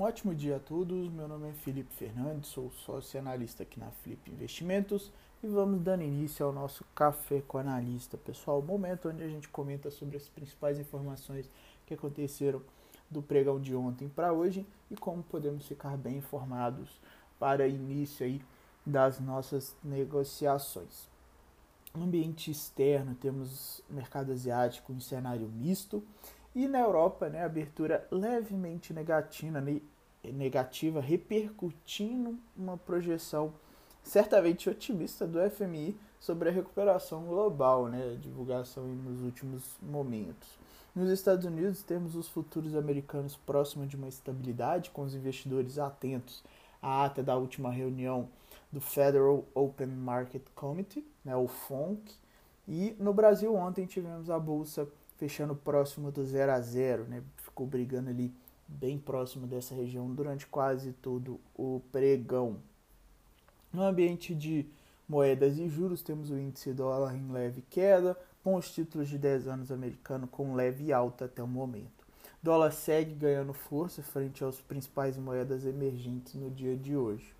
ótimo dia a todos. Meu nome é Felipe Fernandes, sou sócio analista aqui na Flip Investimentos e vamos dando início ao nosso Café com Analista, pessoal. Momento onde a gente comenta sobre as principais informações que aconteceram do pregão de ontem para hoje e como podemos ficar bem informados para início aí das nossas negociações. No ambiente externo, temos mercado asiático em cenário misto e na Europa, né, abertura levemente negativa, negativa, repercutindo uma projeção certamente otimista do FMI sobre a recuperação global, né, divulgação nos últimos momentos. Nos Estados Unidos, temos os futuros americanos próximos de uma estabilidade, com os investidores atentos à ata da última reunião do Federal Open Market Committee, né, o FONC, e no Brasil ontem tivemos a bolsa fechando próximo do 0 a 0, né? Ficou brigando ali bem próximo dessa região durante quase todo o pregão. No ambiente de moedas e juros, temos o índice dólar em leve queda, com os títulos de 10 anos americano com leve alta até o momento. Dólar segue ganhando força frente às principais moedas emergentes no dia de hoje.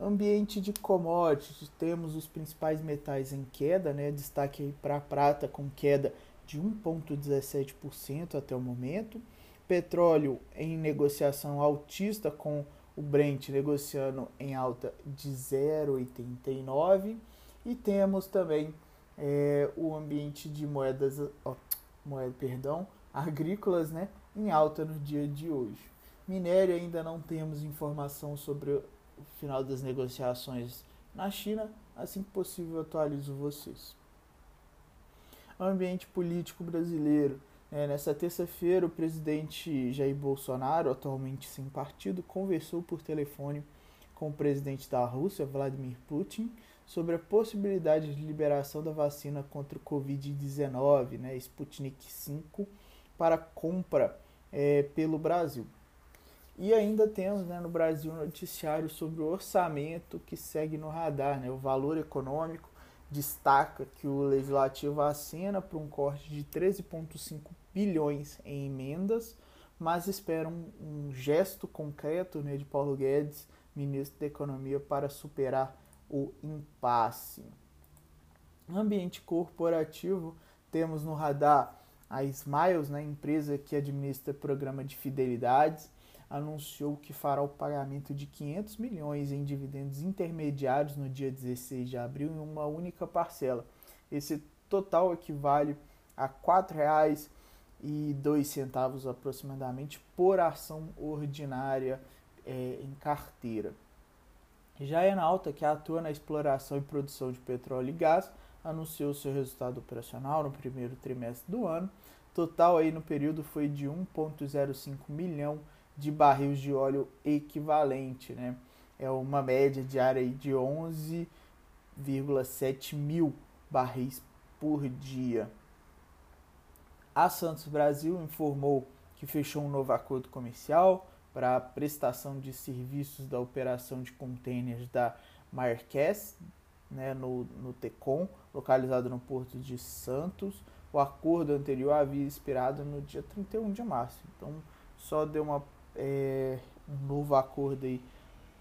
Ambiente de commodities, temos os principais metais em queda, né? Destaque para a prata com queda de 1,17% até o momento. Petróleo em negociação altista com o Brent negociando em alta de 0,89 e temos também é, o ambiente de moedas, ó, moeda, perdão, agrícolas, né, em alta no dia de hoje. Minério ainda não temos informação sobre final das negociações na China. Assim que possível, atualizo vocês. O ambiente político brasileiro. É, nessa terça-feira, o presidente Jair Bolsonaro, atualmente sem partido, conversou por telefone com o presidente da Rússia, Vladimir Putin, sobre a possibilidade de liberação da vacina contra o Covid-19, né, Sputnik V, para compra é, pelo Brasil. E ainda temos né, no Brasil um noticiário sobre o orçamento que segue no radar. Né? O valor econômico destaca que o legislativo assina para um corte de 13,5 bilhões em emendas, mas espera um, um gesto concreto né, de Paulo Guedes, ministro da Economia, para superar o impasse. No ambiente corporativo, temos no radar a Smiles, né, empresa que administra programa de fidelidades anunciou que fará o pagamento de 500 milhões em dividendos intermediários no dia 16 de abril em uma única parcela. Esse total equivale a R$ 4,02 aproximadamente por ação ordinária é, em carteira. Já a Enalta, que atua na exploração e produção de petróleo e gás, anunciou seu resultado operacional no primeiro trimestre do ano. Total aí no período foi de 1,05 milhão de barris de óleo equivalente, né? É uma média diária de 11,7 mil barris por dia. A Santos Brasil informou que fechou um novo acordo comercial para a prestação de serviços da operação de containers da Marques, né, no, no Tecom, localizado no Porto de Santos. O acordo anterior havia expirado no dia 31 de março, então só deu uma é, um novo acordo aí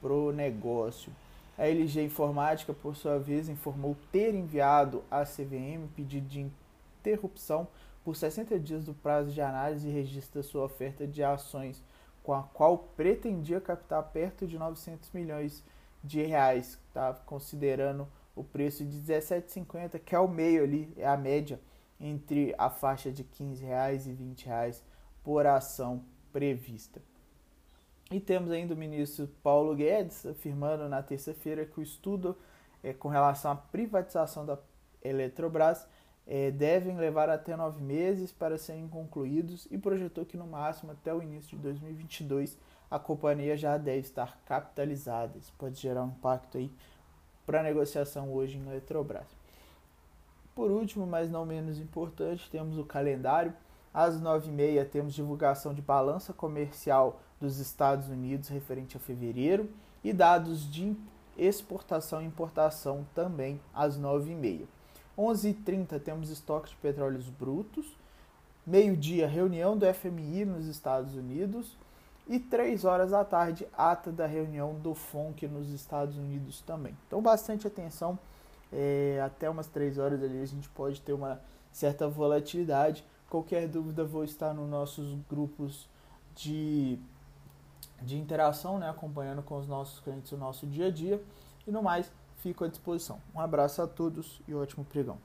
pro negócio. A LG Informática, por sua vez, informou ter enviado à CVM pedido de interrupção por 60 dias do prazo de análise e registro da sua oferta de ações, com a qual pretendia captar perto de 900 milhões de reais, tá? considerando o preço de 17,50, que é o meio ali, é a média entre a faixa de 15 reais e 20 reais por ação prevista. E temos ainda o ministro Paulo Guedes afirmando na terça-feira que o estudo é, com relação à privatização da Eletrobras é, devem levar até nove meses para serem concluídos e projetou que no máximo até o início de 2022 a companhia já deve estar capitalizada. Isso pode gerar um impacto aí para a negociação hoje em Eletrobras. Por último, mas não menos importante, temos o calendário. Às nove e meia temos divulgação de balança comercial dos Estados Unidos referente a fevereiro e dados de exportação e importação também às 9h30. 11h30 temos estoque de petróleos brutos. Meio-dia, reunião do FMI nos Estados Unidos. E 3 horas da tarde, ata da reunião do FONC nos Estados Unidos também. Então, bastante atenção. É, até umas 3 horas ali a gente pode ter uma certa volatilidade. Qualquer dúvida, vou estar nos nossos grupos de, de interação, né, acompanhando com os nossos clientes o nosso dia a dia. E no mais, fico à disposição. Um abraço a todos e ótimo pregão.